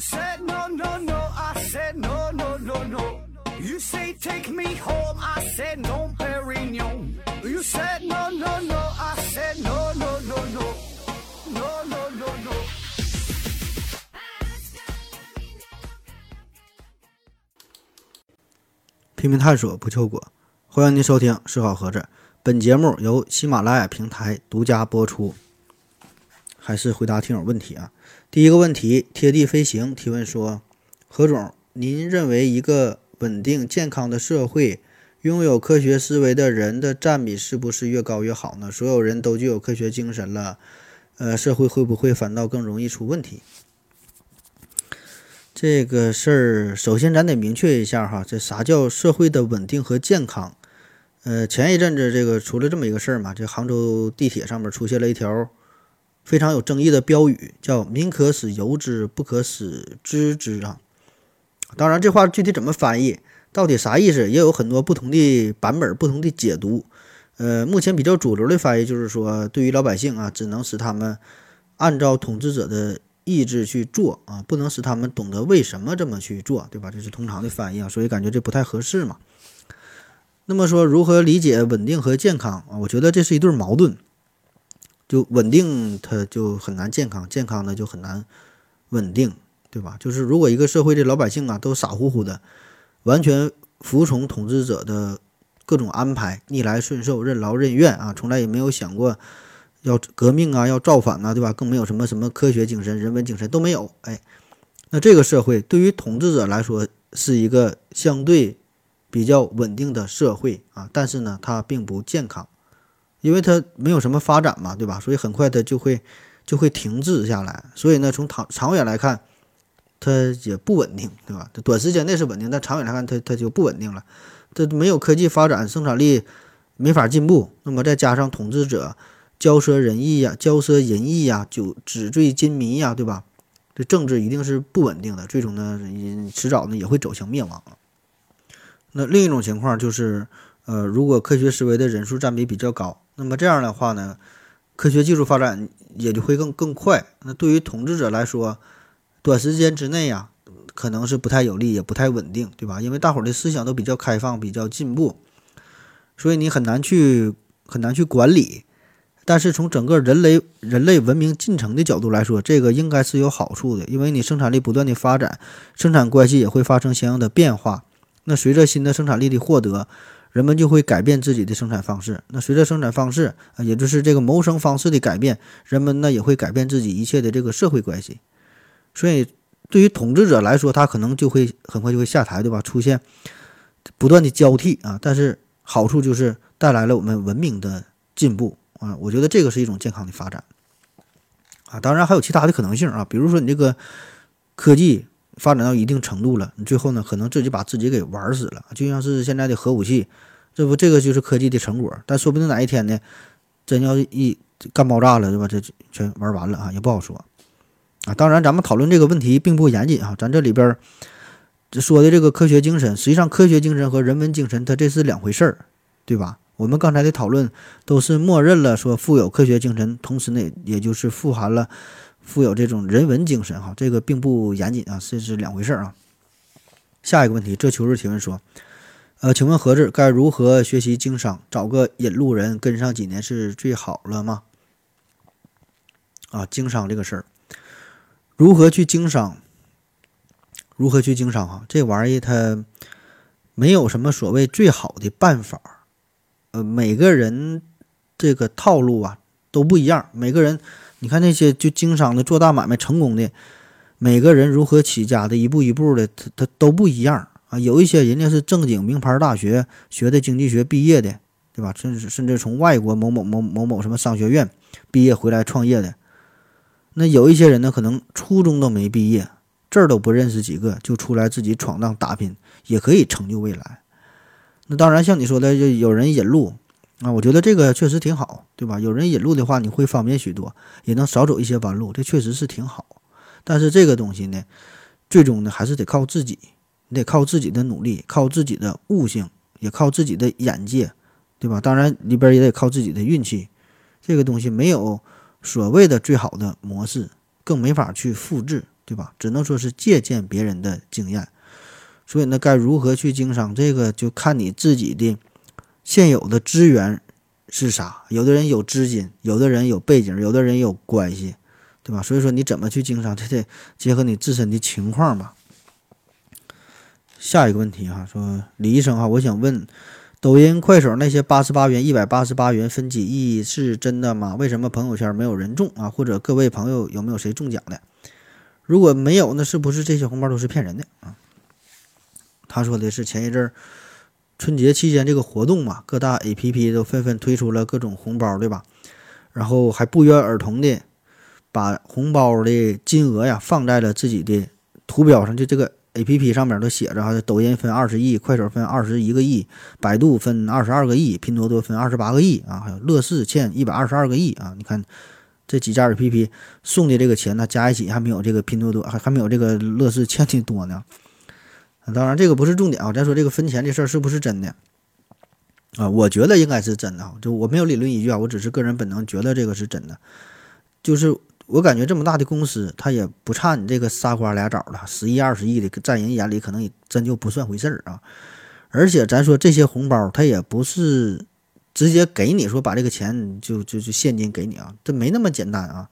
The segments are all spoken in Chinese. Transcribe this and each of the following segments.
said no no no, I said no no no no. You say take me home, I said no, Perignon. You said no no no, I said no no no no, no no no no. 拼命探索不求果，欢迎您收听《思考盒子》。本节目由喜马拉雅平台独家播出。还是回答听友问题啊。第一个问题，贴地飞行提问说：何总，您认为一个稳定健康的社会，拥有科学思维的人的占比是不是越高越好呢？所有人都具有科学精神了，呃，社会会不会反倒更容易出问题？这个事儿，首先咱得明确一下哈，这啥叫社会的稳定和健康？呃，前一阵子这个出了这么一个事儿嘛，这杭州地铁上面出现了一条非常有争议的标语，叫“民可使由之，不可使知之”啊。当然，这话具体怎么翻译，到底啥意思，也有很多不同的版本、不同的解读。呃，目前比较主流的翻译就是说，对于老百姓啊，只能使他们按照统治者的意志去做啊，不能使他们懂得为什么这么去做，对吧？这是通常的翻译啊，所以感觉这不太合适嘛。那么说，如何理解稳定和健康啊？我觉得这是一对矛盾。就稳定，它就很难健康；健康呢，就很难稳定，对吧？就是如果一个社会的老百姓啊，都傻乎乎的，完全服从统治者的各种安排，逆来顺受、任劳任怨啊，从来也没有想过要革命啊、要造反啊，对吧？更没有什么什么科学精神、人文精神都没有。哎，那这个社会对于统治者来说是一个相对比较稳定的社会啊，但是呢，它并不健康。因为它没有什么发展嘛，对吧？所以很快它就会就会停滞下来。所以呢，从长长远来看，它也不稳定，对吧？它短时间内是稳定，但长远来看，它它就不稳定了。它没有科技发展，生产力没法进步。那么再加上统治者骄奢淫逸呀，骄奢淫逸呀，就纸醉金迷呀，对吧？这政治一定是不稳定的，最终呢，迟早呢也会走向灭亡。那另一种情况就是，呃，如果科学思维的人数占比比较高。那么这样的话呢，科学技术发展也就会更更快。那对于统治者来说，短时间之内呀，可能是不太有利，也不太稳定，对吧？因为大伙儿的思想都比较开放，比较进步，所以你很难去很难去管理。但是从整个人类人类文明进程的角度来说，这个应该是有好处的，因为你生产力不断的发展，生产关系也会发生相应的变化。那随着新的生产力的获得，人们就会改变自己的生产方式。那随着生产方式啊，也就是这个谋生方式的改变，人们呢也会改变自己一切的这个社会关系。所以，对于统治者来说，他可能就会很快就会下台，对吧？出现不断的交替啊。但是好处就是带来了我们文明的进步啊。我觉得这个是一种健康的发展啊。当然还有其他的可能性啊，比如说你这个科技。发展到一定程度了，你最后呢，可能自己把自己给玩死了，就像是现在的核武器，这不这个就是科技的成果。但说不定哪一天呢，真要一干爆炸了，对吧？这全玩完了啊，也不好说啊。当然，咱们讨论这个问题并不严谨啊，咱这里边说的这个科学精神，实际上科学精神和人文精神它这是两回事儿，对吧？我们刚才的讨论都是默认了说富有科学精神，同时呢，也就是富含了。富有这种人文精神，哈，这个并不严谨啊，这是两回事儿啊。下一个问题，这秋日提问说，呃，请问何志该如何学习经商？找个引路人跟上几年是最好了吗？啊，经商这个事儿，如何去经商？如何去经商？哈，这玩意儿它没有什么所谓最好的办法，呃，每个人这个套路啊都不一样，每个人。你看那些就经商的、做大买卖成功的，每个人如何起家的，一步一步的，他他都不一样啊。有一些人家是正经名牌大学学的经济学毕业的，对吧？甚至甚至从外国某某某某某什么商学院毕业回来创业的。那有一些人呢，可能初中都没毕业，这儿都不认识几个，就出来自己闯荡打拼，也可以成就未来。那当然，像你说的，就有人引路。啊，我觉得这个确实挺好，对吧？有人引路的话，你会方便许多，也能少走一些弯路，这确实是挺好。但是这个东西呢，最终呢还是得靠自己，你得靠自己的努力，靠自己的悟性，也靠自己的眼界，对吧？当然里边也得靠自己的运气。这个东西没有所谓的最好的模式，更没法去复制。对吧？只能说是借鉴别人的经验。所以呢，该如何去经商，这个就看你自己的现有的资源是啥。有的人有资金，有的人有背景，有的人有关系，对吧？所以说你怎么去经商，这得结合你自身的情况吧。下一个问题哈，说李医生哈，我想问，抖音、快手那些八十八元、一百八十八元分几亿是真的吗？为什么朋友圈没有人中啊？或者各位朋友有没有谁中奖的？如果没有，那是不是这些红包都是骗人的啊？他说的是前一阵儿春节期间这个活动嘛，各大 APP 都纷纷推出了各种红包，对吧？然后还不约而同的把红包的金额呀放在了自己的图标上，就这个。A P P 上面都写着哈，抖音分二十亿，快手分二十一个亿，百度分二十二个亿，拼多多分二十八个亿啊，还有乐视欠一百二十二个亿啊！你看这几家 A P P 送的这个钱呢，加一起还没有这个拼多多还还没有这个乐视欠的多呢。当然这个不是重点啊，咱说这个分钱的事儿是不是真的啊？我觉得应该是真的啊，就我没有理论依据啊，我只是个人本能觉得这个是真的，就是。我感觉这么大的公司，他也不差你这个仨瓜俩枣的，十亿二十亿的，在人眼里可能也真就不算回事儿啊。而且咱说这些红包，他也不是直接给你说把这个钱就就就现金给你啊，这没那么简单啊。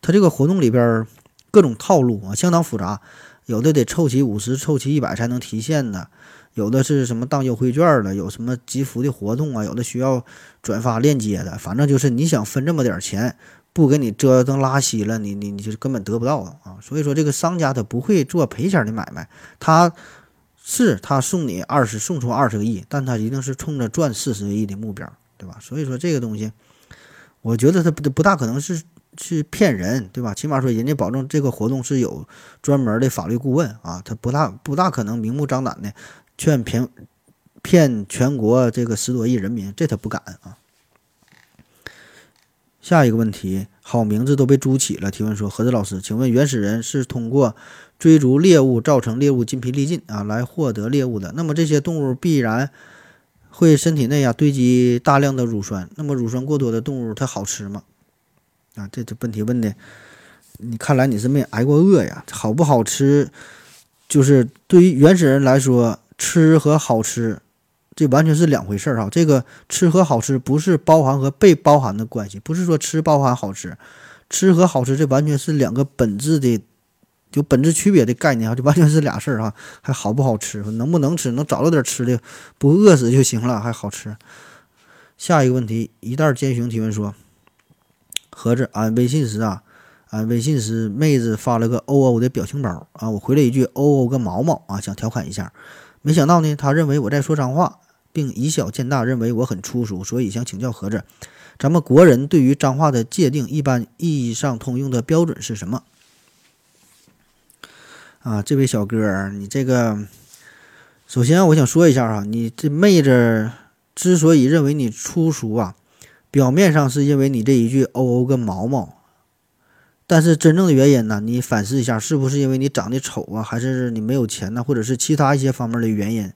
他这个活动里边各种套路啊，相当复杂，有的得凑齐五十、凑齐一百才能提现的，有的是什么当优惠券的，有什么集福的活动啊，有的需要转发链接的，反正就是你想分这么点钱。不给你折腾拉稀了，你你你就根本得不到啊！所以说这个商家他不会做赔钱的买卖，他是他送你二十送出二十个亿，但他一定是冲着赚四十个亿的目标，对吧？所以说这个东西，我觉得他不不大可能是去骗人，对吧？起码说人家保证这个活动是有专门的法律顾问啊，他不大不大可能明目张胆的劝骗骗全国这个十多亿人民，这他不敢啊。下一个问题，好名字都被猪起了。提问说：何子老师，请问原始人是通过追逐猎物造成猎物筋疲力尽啊，来获得猎物的？那么这些动物必然会身体内啊堆积大量的乳酸。那么乳酸过多的动物它好吃吗？啊，这这问题问的，你看来你是没挨过饿呀？好不好吃，就是对于原始人来说，吃和好吃。这完全是两回事儿哈，这个吃和好吃不是包含和被包含的关系，不是说吃包含好吃，吃和好吃这完全是两个本质的，就本质区别的概念啊，就完全是俩事儿哈，还好不好吃，能不能吃，能找到点吃的，不饿死就行了，还好吃。下一个问题，一袋坚熊提问说，盒子，俺微信时啊，俺微信时妹子发了个哦哦的表情包啊，我回了一句哦哦个毛毛啊，想调侃一下，没想到呢，他认为我在说脏话。并以小见大，认为我很粗俗，所以想请教何子，咱们国人对于脏话的界定，一般意义上通用的标准是什么？啊，这位小哥，你这个，首先我想说一下啊，你这妹子之所以认为你粗俗啊，表面上是因为你这一句“哦哦个毛毛”，但是真正的原因呢，你反思一下，是不是因为你长得丑啊，还是你没有钱呢，或者是其他一些方面的原因？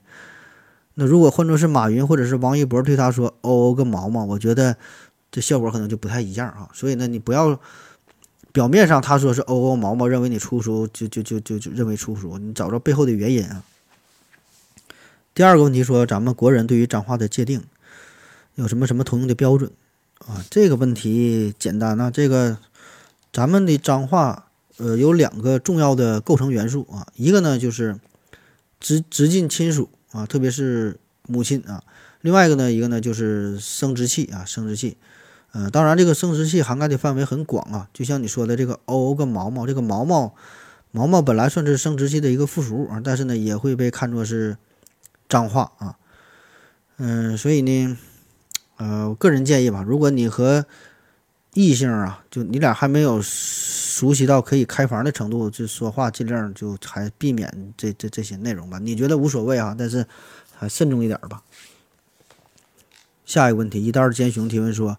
那如果换作是马云或者是王一博对他说“哦哦个毛毛”，我觉得这效果可能就不太一样啊。所以呢，你不要表面上他说是“哦哦毛毛”，认为你粗俗，就就就就就认为粗俗，你找着背后的原因啊。第二个问题说，咱们国人对于脏话的界定有什么什么通用的标准啊？这个问题简单啊，这个咱们的脏话呃有两个重要的构成元素啊，一个呢就是直直近亲属。啊，特别是母亲啊，另外一个呢，一个呢就是生殖器啊，生殖器，呃，当然这个生殖器涵盖的范围很广啊，就像你说的这个哦哦个毛毛，这个毛毛毛毛本来算是生殖器的一个附属物啊，但是呢也会被看作是脏话啊，嗯，所以呢，呃，我个人建议吧，如果你和异性啊，就你俩还没有熟悉到可以开房的程度，就说话尽量就还避免这这这些内容吧。你觉得无所谓啊，但是还慎重一点吧。下一个问题，一袋尖熊提问说：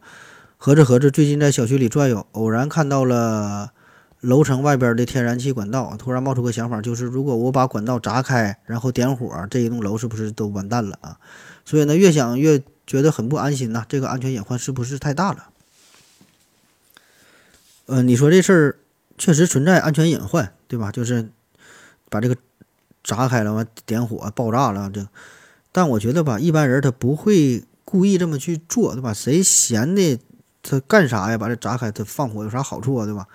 合着合着，最近在小区里转悠，偶然看到了楼层外边的天然气管道，突然冒出个想法，就是如果我把管道砸开，然后点火，这一栋楼是不是都完蛋了啊？所以呢，越想越觉得很不安心呐，这个安全隐患是不是太大了？呃，你说这事儿确实存在安全隐患，对吧？就是把这个炸开了，完点火爆炸了这。但我觉得吧，一般人他不会故意这么去做，对吧？谁闲的他干啥呀？把这炸开，他放火有啥好处啊？对吧？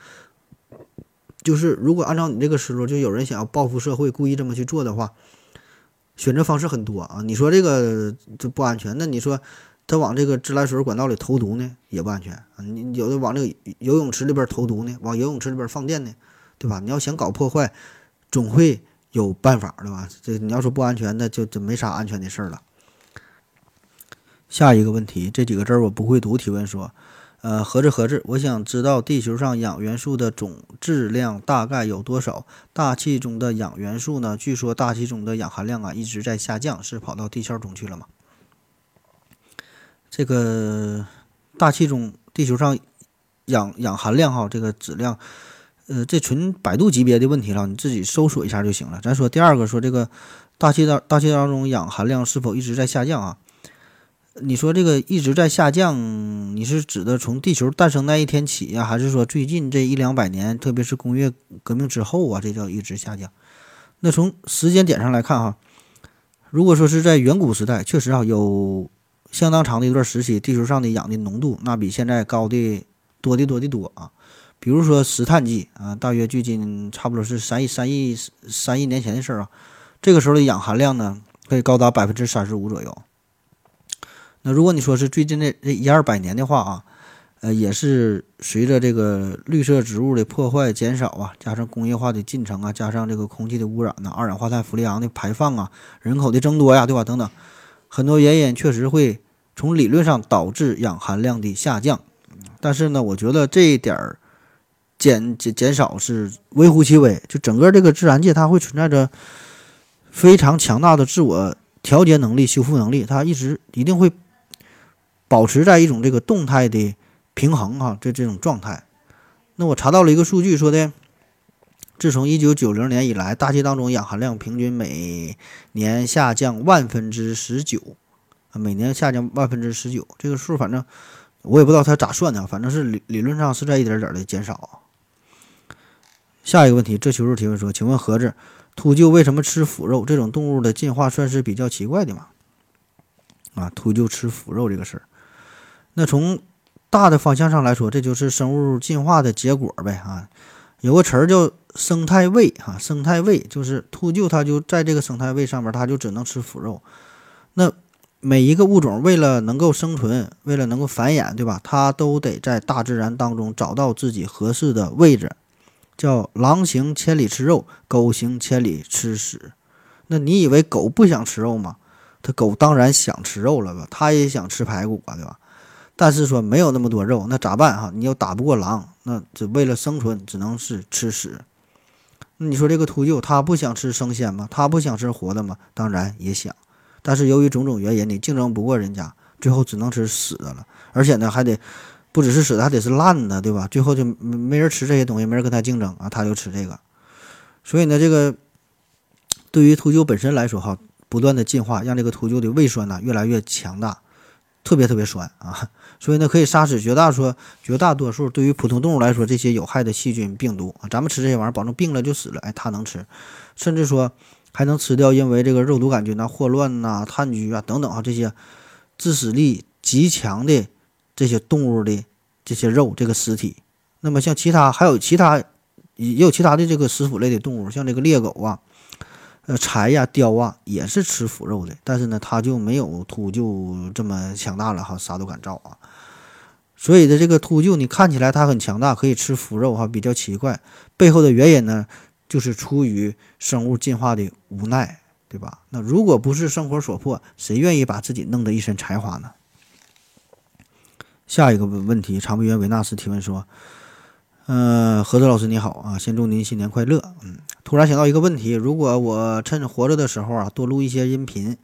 就是如果按照你这个思路，就有人想要报复社会，故意这么去做的话，选择方式很多啊。你说这个这不安全，那你说他往这个自来水管道里投毒呢，也不安全啊。你有的往这个游泳池里边投毒呢，往游泳池里边放电呢，对吧？你要想搞破坏，总会。有办法对吧？这你要说不安全，那就就没啥安全的事了。下一个问题，这几个字我不会读。提问说，呃，合着合着，我想知道地球上氧元素的总质量大概有多少？大气中的氧元素呢？据说大气中的氧含量啊一直在下降，是跑到地壳中去了吗？这个大气中，地球上氧氧含量哈，这个质量。呃，这纯百度级别的问题了，你自己搜索一下就行了。咱说第二个，说这个大气当大气当中氧含量是否一直在下降啊？你说这个一直在下降，你是指的从地球诞生那一天起呀，还是说最近这一两百年，特别是工业革命之后啊，这叫一直下降？那从时间点上来看哈，如果说是在远古时代，确实啊有相当长的一段时期，地球上的氧的浓度那比现在高的多的多的多啊。比如说石炭纪啊，大约距今差不多是三亿三亿三亿年前的事儿啊。这个时候的氧含量呢，可以高达百分之三十五左右。那如果你说是最近这这一二百年的话啊，呃，也是随着这个绿色植物的破坏减少啊，加上工业化的进程啊，加上这个空气的污染呐，二氧化碳、氟利昂的排放啊，人口的增多呀，对吧？等等，很多原因确实会从理论上导致氧含量的下降。但是呢，我觉得这一点儿。减减减少是微乎其微，就整个这个自然界，它会存在着非常强大的自我调节能力、修复能力，它一直一定会保持在一种这个动态的平衡哈，这这种状态。那我查到了一个数据，说的，自从一九九零年以来，大气当中氧含量平均每年下降万分之十九，每年下降万分之十九，这个数反正我也不知道它咋算的，反正是理理论上是在一点点的减少。下一个问题，这求助提问说：“请问盒子，秃鹫为什么吃腐肉？这种动物的进化算是比较奇怪的吗？”啊，秃鹫吃腐肉这个事儿，那从大的方向上来说，这就是生物进化的结果呗啊。有个词儿叫生态位哈，生态位就是秃鹫它就在这个生态位上面，它就只能吃腐肉。那每一个物种为了能够生存，为了能够繁衍，对吧？它都得在大自然当中找到自己合适的位置。叫狼行千里吃肉，狗行千里吃屎。那你以为狗不想吃肉吗？它狗当然想吃肉了吧？它也想吃排骨啊，对吧？但是说没有那么多肉，那咋办哈？你又打不过狼，那只为了生存，只能是吃屎。那你说这个秃鹫，它不想吃生鲜吗？它不想吃活的吗？当然也想，但是由于种种原因，你竞争不过人家，最后只能吃死的了，而且呢还得。不只是死的，还得是烂的，对吧？最后就没没人吃这些东西，没人跟他竞争啊，他就吃这个。所以呢，这个对于秃鹫本身来说，哈，不断的进化，让这个秃鹫的胃酸呢越来越强大，特别特别酸啊。所以呢，可以杀死绝大说绝大多数对于普通动物来说这些有害的细菌病毒啊。咱们吃这些玩意儿，保证病了就死了，哎，它能吃，甚至说还能吃掉因为这个肉毒杆菌呐、霍乱呐、炭疽啊等等啊这些致死力极强的。这些动物的这些肉，这个尸体，那么像其他还有其他也有其他的这个食腐类的动物，像这个猎狗啊、呃豺呀、雕啊，也是吃腐肉的，但是呢，它就没有秃鹫这么强大了哈，啥都敢造啊。所以的这个秃鹫，你看起来它很强大，可以吃腐肉哈，比较奇怪。背后的原因呢，就是出于生物进化的无奈，对吧？那如果不是生活所迫，谁愿意把自己弄得一身才华呢？下一个问问题，长臂猿维纳斯提问说：“嗯，何子老师你好啊，先祝您新年快乐。嗯，突然想到一个问题，如果我趁活着的时候啊，多录一些音频，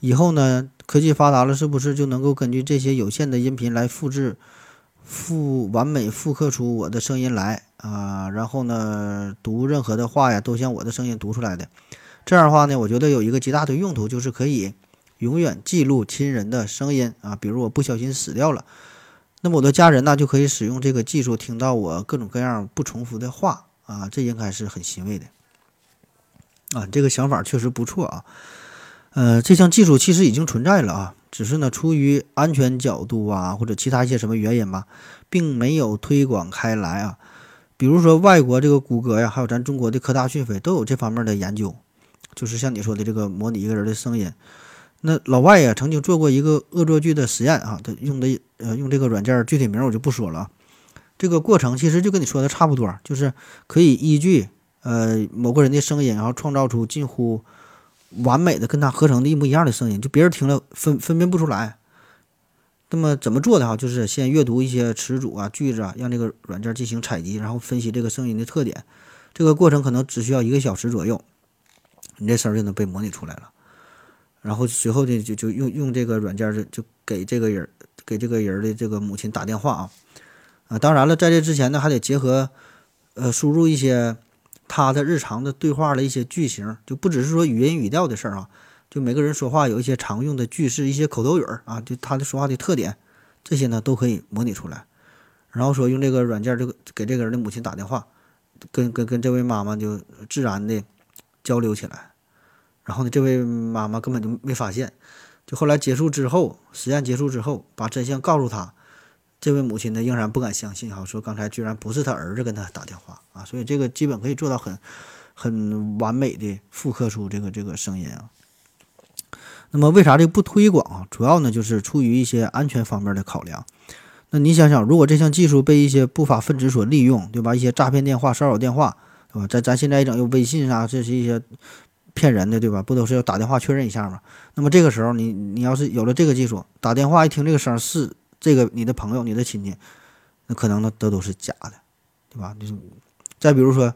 以后呢，科技发达了，是不是就能够根据这些有限的音频来复制、复完美复刻出我的声音来啊？然后呢，读任何的话呀，都像我的声音读出来的。这样的话呢，我觉得有一个极大的用途，就是可以永远记录亲人的声音啊，比如我不小心死掉了。”那么我的家人呢，就可以使用这个技术，听到我各种各样不重复的话啊。啊，这应该是很欣慰的啊，这个想法确实不错啊。呃，这项技术其实已经存在了啊，只是呢，出于安全角度啊，或者其他一些什么原因吧，并没有推广开来啊。比如说，外国这个谷歌呀，还有咱中国的科大讯飞都有这方面的研究，就是像你说的这个模拟一个人的声音。那老外呀，曾经做过一个恶作剧的实验啊，他用的呃用这个软件，具体名我就不说了。这个过程其实就跟你说的差不多，就是可以依据呃某个人的声音，然后创造出近乎完美的跟他合成的一模一样的声音，就别人听了分分辨不出来。那么怎么做的哈？就是先阅读一些词组啊、句子啊，让这个软件进行采集，然后分析这个声音的特点。这个过程可能只需要一个小时左右，你这声就能被模拟出来了。然后随后呢，就就用用这个软件就就给这个人给这个人的这个母亲打电话啊啊！当然了，在这之前呢，还得结合呃输入一些他的日常的对话的一些句型，就不只是说语音语调的事儿啊。就每个人说话有一些常用的句式，一些口头语儿啊，就他的说话的特点，这些呢都可以模拟出来。然后说用这个软件，这个给这个人的母亲打电话，跟跟跟这位妈妈就自然的交流起来。然后呢，这位妈妈根本就没发现。就后来结束之后，实验结束之后，把真相告诉他，这位母亲呢仍然不敢相信哈，说刚才居然不是他儿子跟他打电话啊。所以这个基本可以做到很很完美的复刻出这个这个声音啊。那么为啥这个不推广啊？主要呢就是出于一些安全方面的考量。那你想想，如果这项技术被一些不法分子所利用，对吧？一些诈骗电话、骚扰电话，对吧？咱咱现在一整用微信啊，这是一些骗人的，对吧？不都是要打电话确认一下吗？那么这个时候，你你要是有了这个技术，打电话一听这个声是这个你的朋友、你的亲戚，那可能呢都都是假的，对吧？就是再比如说，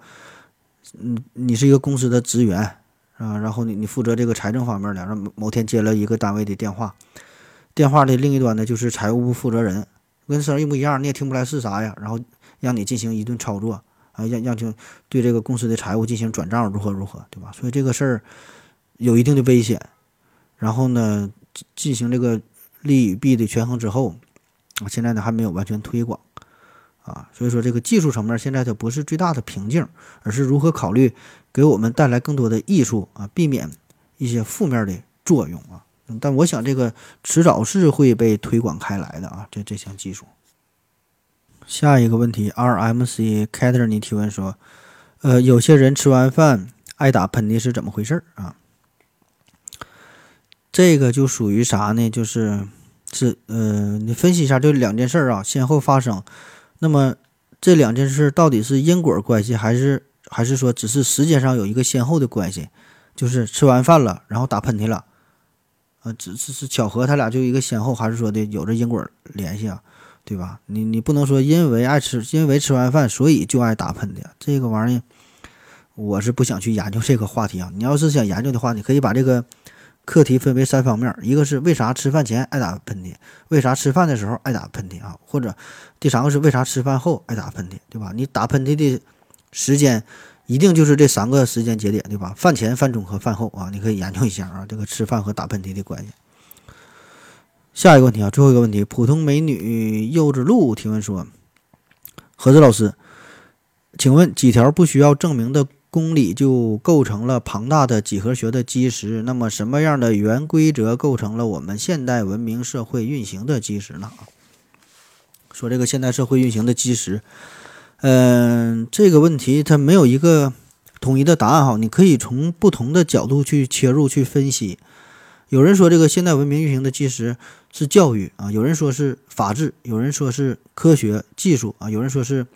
嗯，你是一个公司的职员。啊，然后你你负责这个财政方面的，然后某天接了一个单位的电话，电话的另一端呢就是财务部负责人，跟声一模一样，你也听不出来是啥呀。然后让你进行一顿操作，啊，让让就对这个公司的财务进行转账，如何如何，对吧？所以这个事儿有一定的危险。然后呢，进行这个利与弊的权衡之后，现在呢还没有完全推广。啊，所以说这个技术层面现在它不是最大的瓶颈，而是如何考虑给我们带来更多的益处啊，避免一些负面的作用啊。但我想这个迟早是会被推广开来的啊，这这项技术。下一个问题，RMC Cater 你提问说，呃，有些人吃完饭爱打喷嚏是怎么回事啊？这个就属于啥呢？就是是呃，你分析一下这两件事啊，先后发生。那么这两件事到底是因果关系，还是还是说只是时间上有一个先后的关系？就是吃完饭了，然后打喷嚏了，啊，只是是巧合，他俩就一个先后，还是说的有着因果联系啊？对吧？你你不能说因为爱吃，因为吃完饭所以就爱打喷嚏，这个玩意儿我是不想去研究这个话题啊。你要是想研究的话，你可以把这个。课题分为三方面，一个是为啥吃饭前爱打喷嚏，为啥吃饭的时候爱打喷嚏啊？或者第三个是为啥吃饭后爱打喷嚏，对吧？你打喷嚏的时间一定就是这三个时间节点，对吧？饭前、饭中和饭后啊，你可以研究一下啊，这个吃饭和打喷嚏的关系。下一个问题啊，最后一个问题，普通美女柚子露提问说：何子老师，请问几条不需要证明的？公理就构成了庞大的几何学的基石。那么，什么样的原规则构成了我们现代文明社会运行的基石呢？说这个现代社会运行的基石，嗯，这个问题它没有一个统一的答案哈。你可以从不同的角度去切入去分析。有人说这个现代文明运行的基石是教育啊，有人说是法治，有人说是科学技术啊，有人说是。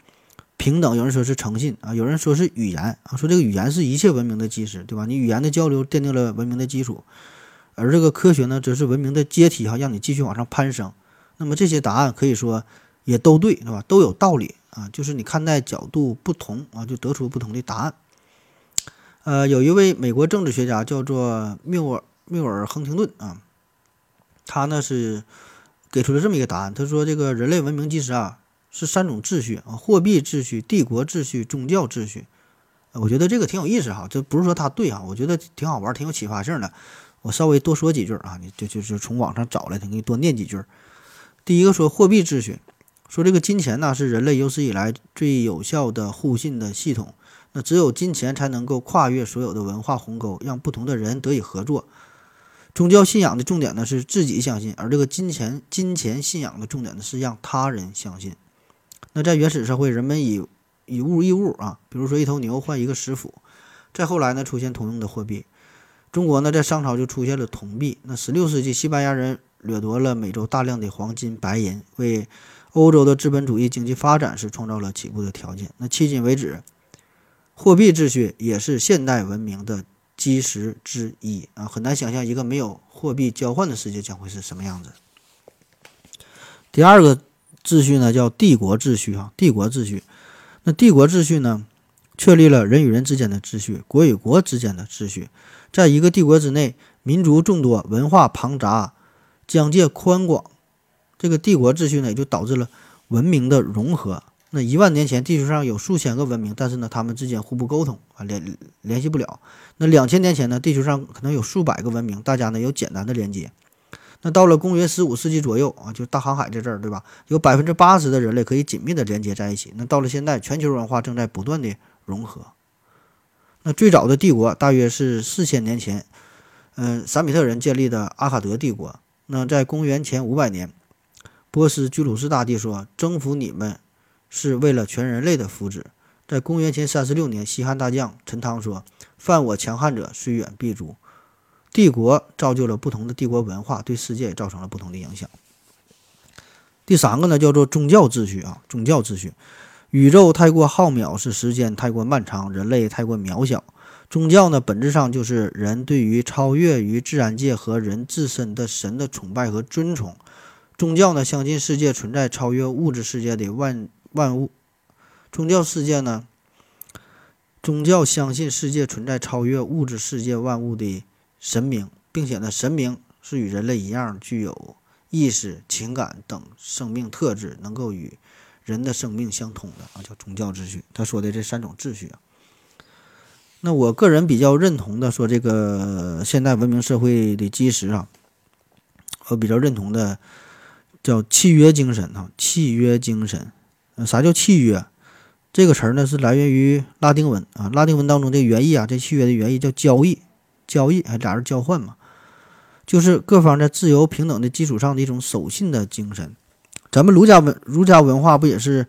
平等，有人说是诚信啊，有人说是语言啊，说这个语言是一切文明的基石，对吧？你语言的交流奠定了文明的基础，而这个科学呢，则是文明的阶梯哈，让你继续往上攀升。那么这些答案可以说也都对，对吧？都有道理啊，就是你看待角度不同啊，就得出不同的答案。呃，有一位美国政治学家叫做缪尔缪尔亨廷顿啊，他呢是给出了这么一个答案，他说这个人类文明基石啊。是三种秩序啊，货币秩序、帝国秩序、宗教秩序。我觉得这个挺有意思哈，这不是说它对哈，我觉得挺好玩，挺有启发性的。我稍微多说几句啊，你就就是从网上找来的，给你多念几句。第一个说货币秩序，说这个金钱呢是人类有史以来最有效的互信的系统。那只有金钱才能够跨越所有的文化鸿沟，让不同的人得以合作。宗教信仰的重点呢是自己相信，而这个金钱金钱信仰的重点呢是让他人相信。那在原始社会，人们以以物易物啊，比如说一头牛换一个食府。再后来呢，出现通用的货币。中国呢，在商朝就出现了铜币。那十六世纪，西班牙人掠夺了美洲大量的黄金、白银，为欧洲的资本主义经济发展是创造了起步的条件。那迄今为止，货币秩序也是现代文明的基石之一啊！很难想象一个没有货币交换的世界将会是什么样子。第二个秩序呢，叫帝国秩序啊，帝国秩序。那帝国秩序呢，确立了人与人之间的秩序，国与国之间的秩序。在一个帝国之内，民族众多，文化庞杂，疆界宽广，这个帝国秩序呢，也就导致了文明的融合。那一万年前，地球上有数千个文明，但是呢，他们之间互不沟通啊，联联系不了。那两千年前呢，地球上可能有数百个文明，大家呢有简单的连接。那到了公元十五世纪左右啊，就大航海这阵儿，对吧？有百分之八十的人类可以紧密的连接在一起。那到了现在，全球文化正在不断的融合。那最早的帝国大约是四千年前，嗯，闪米特人建立的阿卡德帝国。那在公元前五百年，波斯居鲁士大帝说：“征服你们。”是为了全人类的福祉。在公元前三十六年，西汉大将陈汤说：“犯我强悍者，虽远必诛。”帝国造就了不同的帝国文化，对世界也造成了不同的影响。第三个呢，叫做宗教秩序啊，宗教秩序。宇宙太过浩渺，是时间太过漫长，人类太过渺小。宗教呢，本质上就是人对于超越于自然界和人自身的神的崇拜和尊崇。宗教呢，相信世界存在超越物质世界的万。万物，宗教世界呢？宗教相信世界存在超越物质世界万物的神明，并且呢，神明是与人类一样具有意识、情感等生命特质，能够与人的生命相通的啊，叫宗教秩序。他说的这三种秩序啊，那我个人比较认同的说，这个现代文明社会的基石啊，我比较认同的叫契约精神啊，契约精神。啥叫契约？这个词儿呢是来源于拉丁文啊，拉丁文当中的原意啊，这契约的原意叫交易，交易还俩人交换嘛，就是各方在自由平等的基础上的一种守信的精神。咱们儒家文儒家文化不也是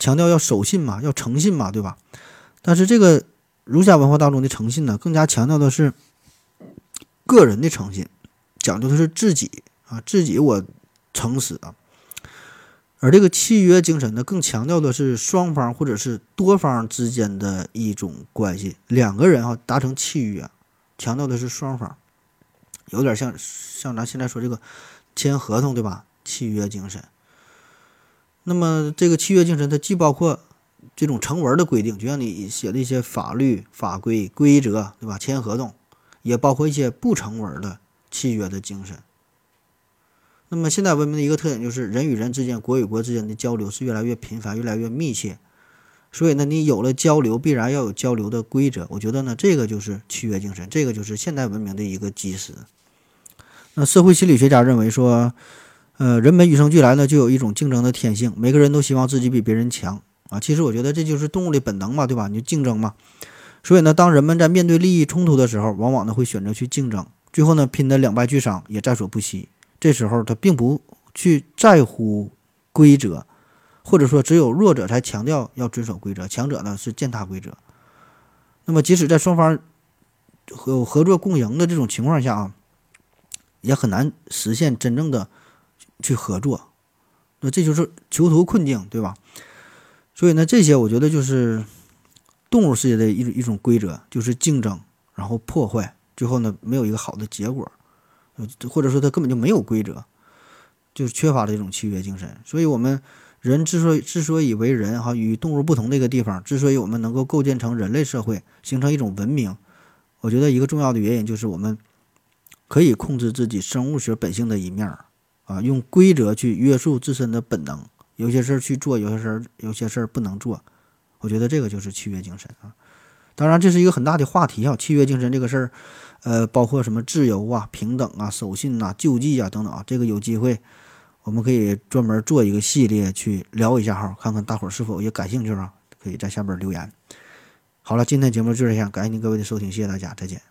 强调要守信嘛，要诚信嘛，对吧？但是这个儒家文化当中的诚信呢，更加强调的是个人的诚信，讲究的是自己啊，自己我诚实啊。而这个契约精神呢，更强调的是双方或者是多方之间的一种关系。两个人哈达成契约啊，强调的是双方，有点像像咱现在说这个签合同对吧？契约精神。那么这个契约精神，它既包括这种成文的规定，就像你写的一些法律法规规则对吧？签合同，也包括一些不成文的契约的精神。那么现代文明的一个特点就是人与人之间、国与国之间的交流是越来越频繁、越来越密切。所以呢，你有了交流，必然要有交流的规则。我觉得呢，这个就是契约精神，这个就是现代文明的一个基石。那社会心理学家认为说，呃，人们与生俱来呢就有一种竞争的天性，每个人都希望自己比别人强啊。其实我觉得这就是动物的本能嘛，对吧？你就竞争嘛。所以呢，当人们在面对利益冲突的时候，往往呢会选择去竞争，最后呢拼得两败俱伤也在所不惜。这时候他并不去在乎规则，或者说只有弱者才强调要遵守规则，强者呢是践踏规则。那么即使在双方有合作共赢的这种情况下啊，也很难实现真正的去合作。那这就是囚徒困境，对吧？所以呢，这些我觉得就是动物世界的一一种规则，就是竞争，然后破坏，最后呢没有一个好的结果。或者说他根本就没有规则，就是缺乏了这种契约精神。所以，我们人之所以之所以为人哈，与动物不同的一个地方，之所以我们能够构建成人类社会，形成一种文明，我觉得一个重要的原因就是我们可以控制自己生物学本性的一面儿啊，用规则去约束自身的本能，有些事儿去做，有些事儿有些事儿不能做。我觉得这个就是契约精神啊。当然，这是一个很大的话题啊，契约精神这个事儿。呃，包括什么自由啊、平等啊、守信呐、救济啊等等啊，这个有机会我们可以专门做一个系列去聊一下哈，看看大伙儿是否也感兴趣啊？可以在下边留言。好了，今天节目就这样，感谢您各位的收听，谢谢大家，再见。